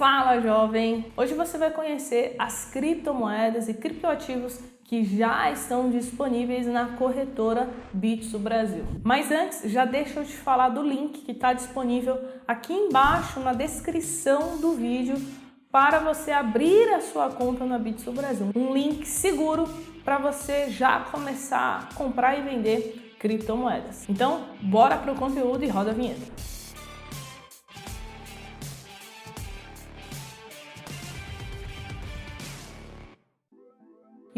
Fala jovem! Hoje você vai conhecer as criptomoedas e criptoativos que já estão disponíveis na corretora Bitso Brasil. Mas antes, já deixa eu te falar do link que está disponível aqui embaixo na descrição do vídeo para você abrir a sua conta na Bitso Brasil. Um link seguro para você já começar a comprar e vender criptomoedas. Então, bora para o conteúdo e roda a vinheta.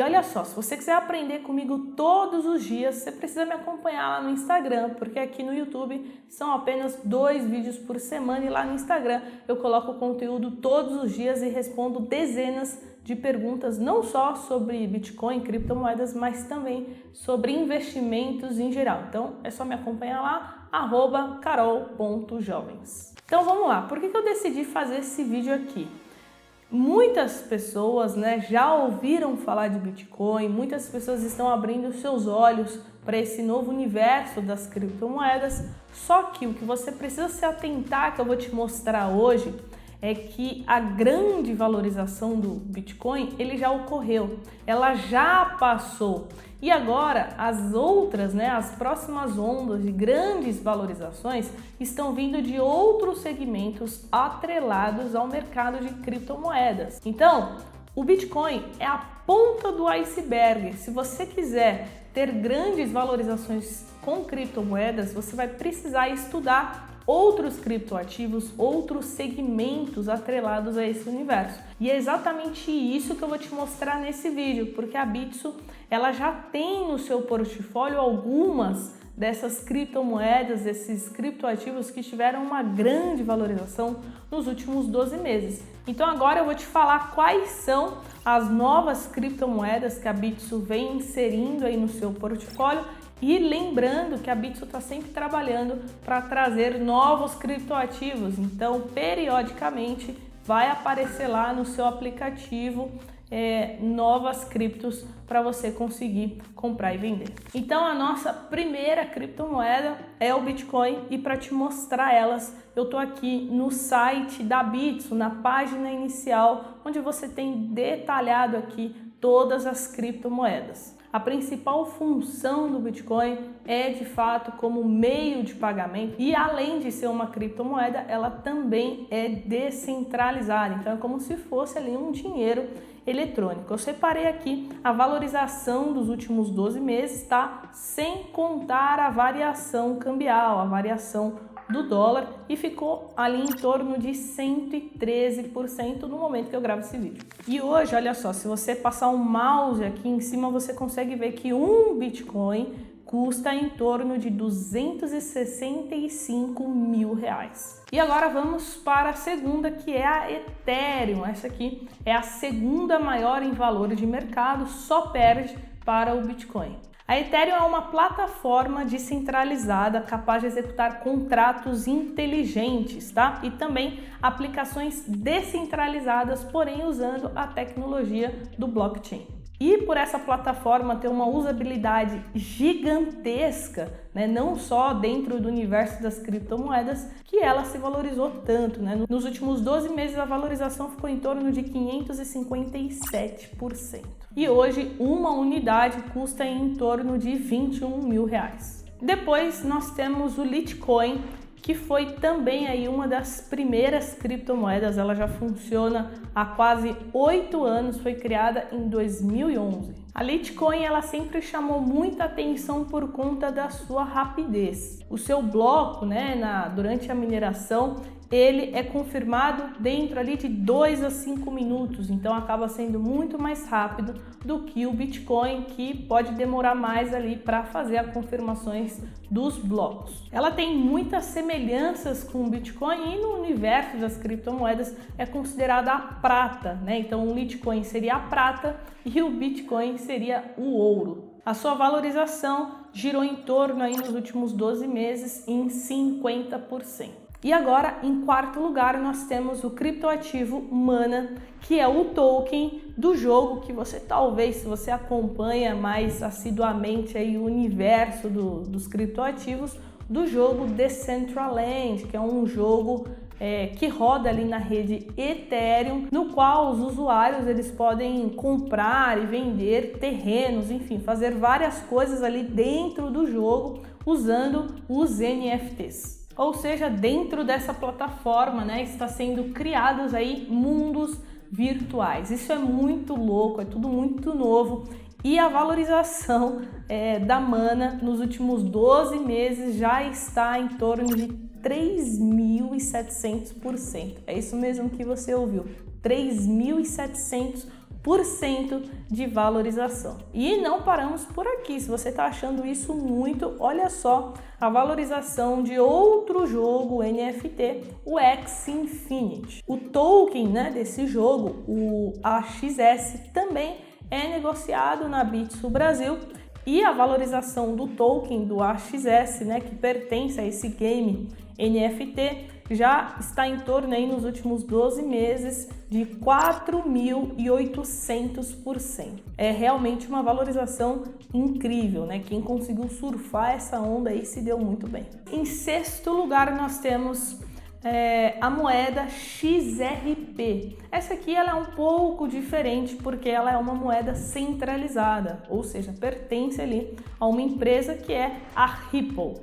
E olha só, se você quiser aprender comigo todos os dias, você precisa me acompanhar lá no Instagram, porque aqui no YouTube são apenas dois vídeos por semana e lá no Instagram eu coloco conteúdo todos os dias e respondo dezenas de perguntas, não só sobre Bitcoin, criptomoedas, mas também sobre investimentos em geral. Então é só me acompanhar lá, carol.jovens. Então vamos lá, por que, eu decidi fazer esse vídeo aqui? Muitas pessoas né, já ouviram falar de Bitcoin, muitas pessoas estão abrindo seus olhos para esse novo universo das criptomoedas. Só que o que você precisa se atentar, que eu vou te mostrar hoje, é que a grande valorização do Bitcoin ele já ocorreu, ela já passou. E agora as outras, né, as próximas ondas de grandes valorizações estão vindo de outros segmentos atrelados ao mercado de criptomoedas. Então, o Bitcoin é a ponta do iceberg. Se você quiser ter grandes valorizações com criptomoedas, você vai precisar estudar outros criptoativos, outros segmentos atrelados a esse universo. E é exatamente isso que eu vou te mostrar nesse vídeo, porque a Bitso ela já tem no seu portfólio algumas dessas criptomoedas, desses criptoativos que tiveram uma grande valorização nos últimos 12 meses. Então agora eu vou te falar quais são as novas criptomoedas que a Bitso vem inserindo aí no seu portfólio e lembrando que a Bitso está sempre trabalhando para trazer novos criptoativos, então periodicamente vai aparecer lá no seu aplicativo é, novas criptos para você conseguir comprar e vender. Então a nossa primeira criptomoeda é o Bitcoin e para te mostrar elas, eu estou aqui no site da Bitso, na página inicial, onde você tem detalhado aqui todas as criptomoedas. A principal função do Bitcoin é de fato como meio de pagamento e além de ser uma criptomoeda, ela também é descentralizada. Então é como se fosse ali um dinheiro eletrônico. Eu separei aqui a valorização dos últimos 12 meses, tá? Sem contar a variação cambial, a variação do dólar e ficou ali em torno de 113% no momento que eu gravo esse vídeo. E hoje, olha só, se você passar um mouse aqui em cima, você consegue ver que um Bitcoin custa em torno de 265 mil reais. E agora vamos para a segunda, que é a Ethereum. Essa aqui é a segunda maior em valor de mercado, só perde para o Bitcoin. A Ethereum é uma plataforma descentralizada capaz de executar contratos inteligentes, tá? E também aplicações descentralizadas, porém usando a tecnologia do blockchain. E por essa plataforma ter uma usabilidade gigantesca, né, não só dentro do universo das criptomoedas, que ela se valorizou tanto. Né? Nos últimos 12 meses, a valorização ficou em torno de 557%. E hoje, uma unidade custa em torno de 21 mil reais. Depois, nós temos o Litecoin, que foi também aí uma das primeiras criptomoedas. Ela já funciona há quase oito anos, foi criada em 2011. A Litecoin ela sempre chamou muita atenção por conta da sua rapidez. O seu bloco, né, na, durante a mineração, ele é confirmado dentro ali de 2 a 5 minutos, então acaba sendo muito mais rápido do que o Bitcoin, que pode demorar mais ali para fazer as confirmações dos blocos. Ela tem muitas semelhanças com o Bitcoin e no universo das criptomoedas é considerada a prata, né? Então o Litecoin seria a prata e o Bitcoin seria o ouro. A sua valorização girou em torno aí nos últimos 12 meses em 50%. E agora, em quarto lugar, nós temos o criptoativo Mana, que é o token do jogo que você talvez, se você acompanha mais assiduamente aí o universo do, dos criptoativos, do jogo Decentraland, que é um jogo é, que roda ali na rede Ethereum, no qual os usuários eles podem comprar e vender terrenos, enfim, fazer várias coisas ali dentro do jogo usando os NFTs. Ou seja, dentro dessa plataforma, né, está sendo criados aí mundos virtuais. Isso é muito louco, é tudo muito novo e a valorização é, da mana nos últimos 12 meses já está em torno de 3.700%. É isso mesmo que você ouviu, 3.700% de valorização. E não paramos por aqui. Se você está achando isso muito, olha só a valorização de outro jogo NFT, o X Infinity. O token né, desse jogo, o AXS, também é negociado na Bitso Brasil e a valorização do token do AXS, né, que pertence a esse game NFT, já está em torno aí nos últimos 12 meses de 4.800%. É realmente uma valorização incrível, né? Quem conseguiu surfar essa onda aí se deu muito bem. Em sexto lugar, nós temos é, a moeda XRP. Essa aqui ela é um pouco diferente porque ela é uma moeda centralizada, ou seja, pertence ali a uma empresa que é a Ripple.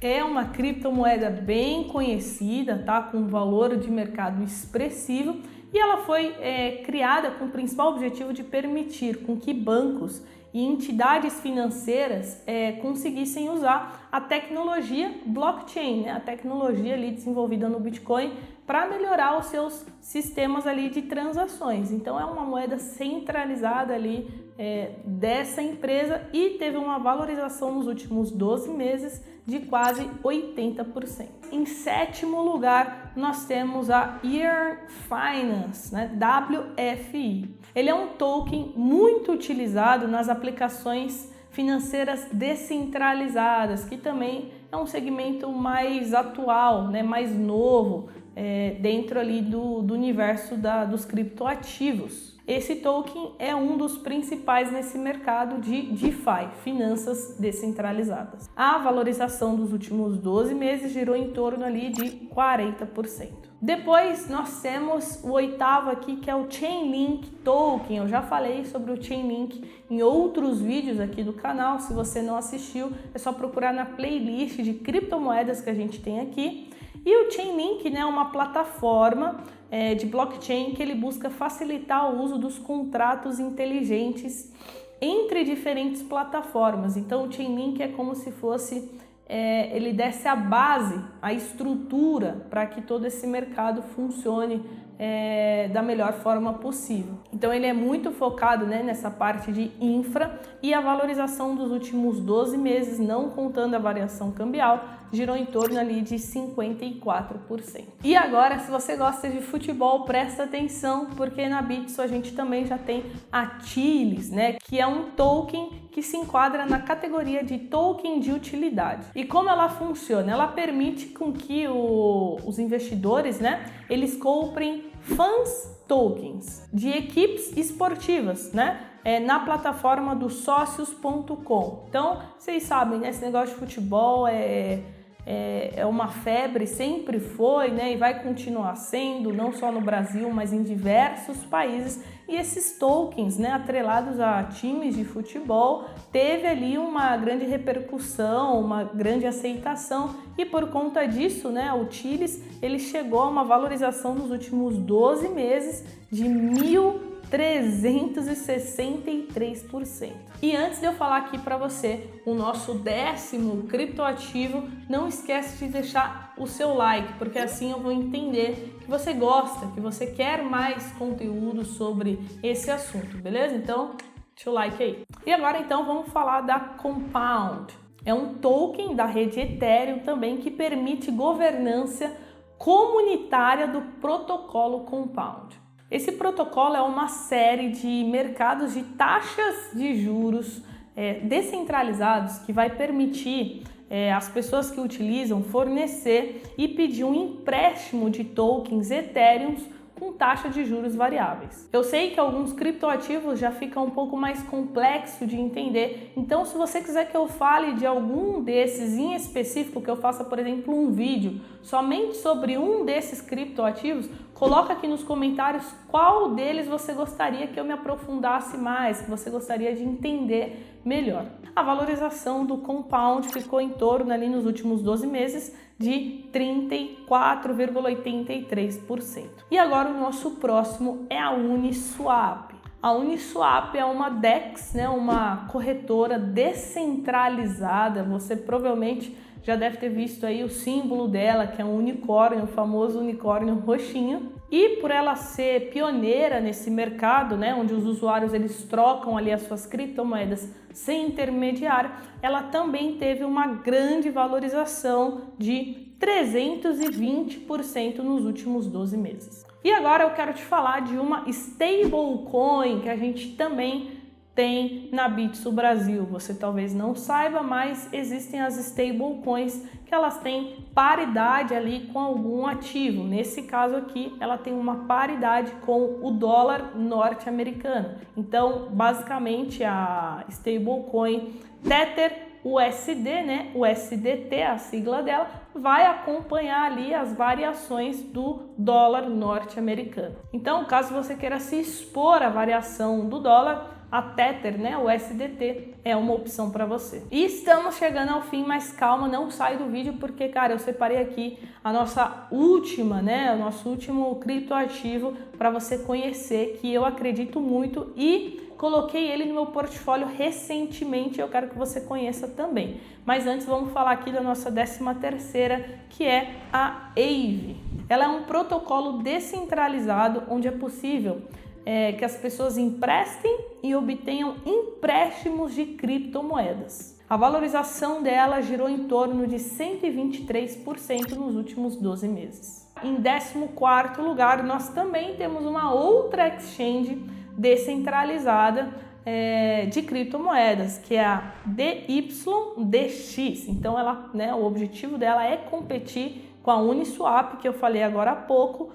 É uma criptomoeda bem conhecida, tá? Com valor de mercado expressivo e ela foi é, criada com o principal objetivo de permitir com que bancos e entidades financeiras é, conseguissem usar a tecnologia blockchain, né? a tecnologia ali desenvolvida no Bitcoin para melhorar os seus sistemas ali de transações. Então é uma moeda centralizada ali é, dessa empresa e teve uma valorização nos últimos 12 meses de quase 80%. Em sétimo lugar, nós temos a Ear Finance, né? WFI. Ele é um token muito utilizado nas aplicações financeiras descentralizadas, que também é um segmento mais atual, né? mais novo, é, dentro ali do, do universo da, dos criptoativos. Esse token é um dos principais nesse mercado de DeFi, finanças descentralizadas. A valorização dos últimos 12 meses girou em torno ali de 40%. Depois nós temos o oitavo aqui que é o Chainlink Token. Eu já falei sobre o Chainlink em outros vídeos aqui do canal. Se você não assistiu, é só procurar na playlist de criptomoedas que a gente tem aqui. E o Chainlink né, é uma plataforma é, de blockchain que ele busca facilitar o uso dos contratos inteligentes entre diferentes plataformas. Então, o Chainlink é como se fosse é, ele desse a base, a estrutura para que todo esse mercado funcione é, da melhor forma possível. Então ele é muito focado né, nessa parte de infra e a valorização dos últimos 12 meses, não contando a variação cambial, girou em torno ali de 54%. E agora, se você gosta de futebol, presta atenção, porque na Bitso a gente também já tem a Chiles, né, que é um token que se enquadra na categoria de token de utilidade. E como ela funciona? Ela permite com que o, os investidores, né, eles comprem fans tokens de equipes esportivas, né? É, na plataforma do sócios.com. Então, vocês sabem, né, esse negócio de futebol é é, é uma febre, sempre foi, né, e vai continuar sendo, não só no Brasil, mas em diversos países. E esses tokens, né, atrelados a times de futebol, teve ali uma grande repercussão, uma grande aceitação, e por conta disso, né, o Chiles, ele chegou a uma valorização nos últimos 12 meses de mil 363%. E antes de eu falar aqui para você o nosso décimo criptoativo, não esquece de deixar o seu like, porque assim eu vou entender que você gosta, que você quer mais conteúdo sobre esse assunto, beleza? Então, deixa o like aí. E agora então vamos falar da Compound. É um token da rede Ethereum também que permite governança comunitária do protocolo Compound. Esse protocolo é uma série de mercados de taxas de juros é, descentralizados que vai permitir é, as pessoas que utilizam fornecer e pedir um empréstimo de tokens Ethereum com taxa de juros variáveis. Eu sei que alguns criptoativos já ficam um pouco mais complexo de entender, então se você quiser que eu fale de algum desses em específico, que eu faça, por exemplo, um vídeo somente sobre um desses criptoativos, coloca aqui nos comentários qual deles você gostaria que eu me aprofundasse mais, que você gostaria de entender melhor. A valorização do compound ficou em torno ali nos últimos 12 meses de 34,83%. E agora o nosso próximo é a Uniswap. A Uniswap é uma DEX, né, uma corretora descentralizada. Você provavelmente já deve ter visto aí o símbolo dela, que é um unicórnio, o famoso unicórnio roxinho. E por ela ser pioneira nesse mercado, né, onde os usuários eles trocam ali as suas criptomoedas sem intermediário, ela também teve uma grande valorização de 320% nos últimos 12 meses. E agora eu quero te falar de uma stablecoin que a gente também tem na Bitso Brasil. Você talvez não saiba, mas existem as stablecoins que elas têm paridade ali com algum ativo. Nesse caso aqui, ela tem uma paridade com o dólar norte-americano. Então, basicamente a stablecoin Tether USD, né? USDT, a sigla dela, vai acompanhar ali as variações do dólar norte-americano. Então, caso você queira se expor à variação do dólar, a Tether, né, o SDT, é uma opção para você. E estamos chegando ao fim, mas calma, não sai do vídeo porque, cara, eu separei aqui a nossa última, né, o nosso último criptoativo para você conhecer que eu acredito muito e coloquei ele no meu portfólio recentemente, eu quero que você conheça também. Mas antes vamos falar aqui da nossa décima terceira, que é a AVE. Ela é um protocolo descentralizado onde é possível é, que as pessoas emprestem e obtenham empréstimos de criptomoedas. A valorização dela girou em torno de 123% nos últimos 12 meses. Em 14 lugar, nós também temos uma outra exchange descentralizada é, de criptomoedas, que é a DYDX. Então, ela, né, o objetivo dela é competir com a Uniswap, que eu falei agora há pouco,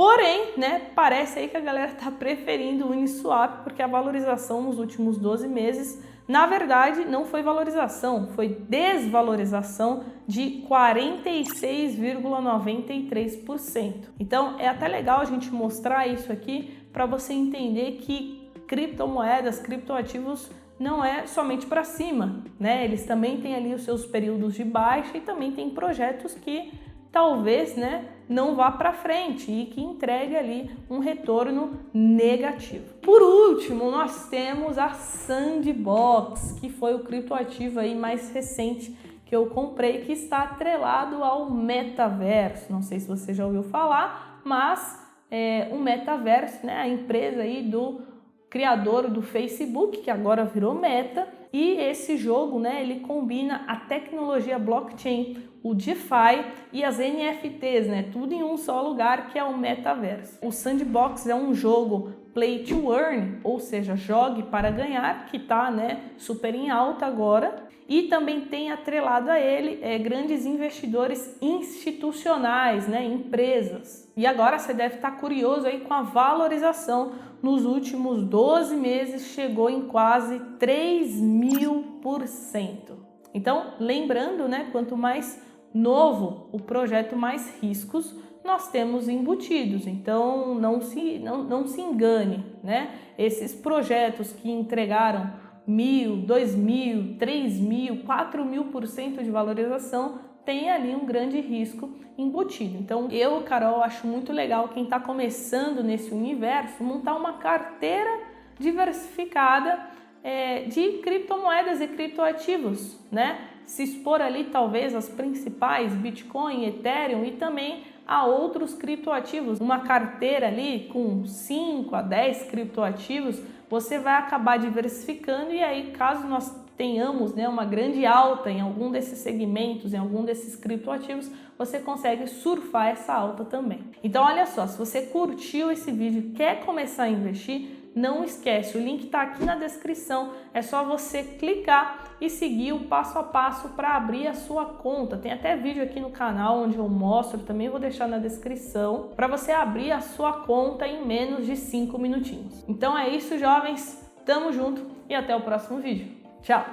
Porém, né, parece aí que a galera está preferindo o Uniswap porque a valorização nos últimos 12 meses, na verdade, não foi valorização, foi desvalorização de 46,93%. Então, é até legal a gente mostrar isso aqui para você entender que criptomoedas, criptoativos não é somente para cima, né? Eles também têm ali os seus períodos de baixa e também tem projetos que talvez, né, não vá para frente e que entregue ali um retorno negativo. Por último, nós temos a Sandbox, que foi o criptoativo aí mais recente que eu comprei, que está atrelado ao metaverso. Não sei se você já ouviu falar, mas é, o metaverso, né, a empresa aí do criador do Facebook, que agora virou Meta, e esse jogo, né, ele combina a tecnologia blockchain, o DeFi e as NFTs, né, tudo em um só lugar que é o metaverso. O Sandbox é um jogo play to earn, ou seja, jogue para ganhar, que está, né, super em alta agora. E também tem atrelado a ele é, grandes investidores institucionais, né, empresas. E agora você deve estar curioso aí com a valorização nos últimos 12 meses chegou em quase 3 mil por cento. Então, lembrando, né, quanto mais novo o projeto, mais riscos nós temos embutidos. Então, não se, não, não se engane, né? Esses projetos que entregaram mil, dois mil, três mil, quatro mil por cento de valorização tem ali um grande risco embutido. Então, eu, Carol, acho muito legal quem está começando nesse universo montar uma carteira diversificada é, de criptomoedas e criptoativos, né? Se expor ali talvez as principais, Bitcoin, Ethereum e também a outros criptoativos. Uma carteira ali com 5 a 10 criptoativos, você vai acabar diversificando e aí caso nós tenhamos né, uma grande alta em algum desses segmentos, em algum desses criptoativos, você consegue surfar essa alta também. Então, olha só, se você curtiu esse vídeo, quer começar a investir, não esquece, o link está aqui na descrição, é só você clicar e seguir o passo a passo para abrir a sua conta. Tem até vídeo aqui no canal onde eu mostro, também vou deixar na descrição, para você abrir a sua conta em menos de 5 minutinhos. Então é isso, jovens. Tamo junto e até o próximo vídeo. Tchau!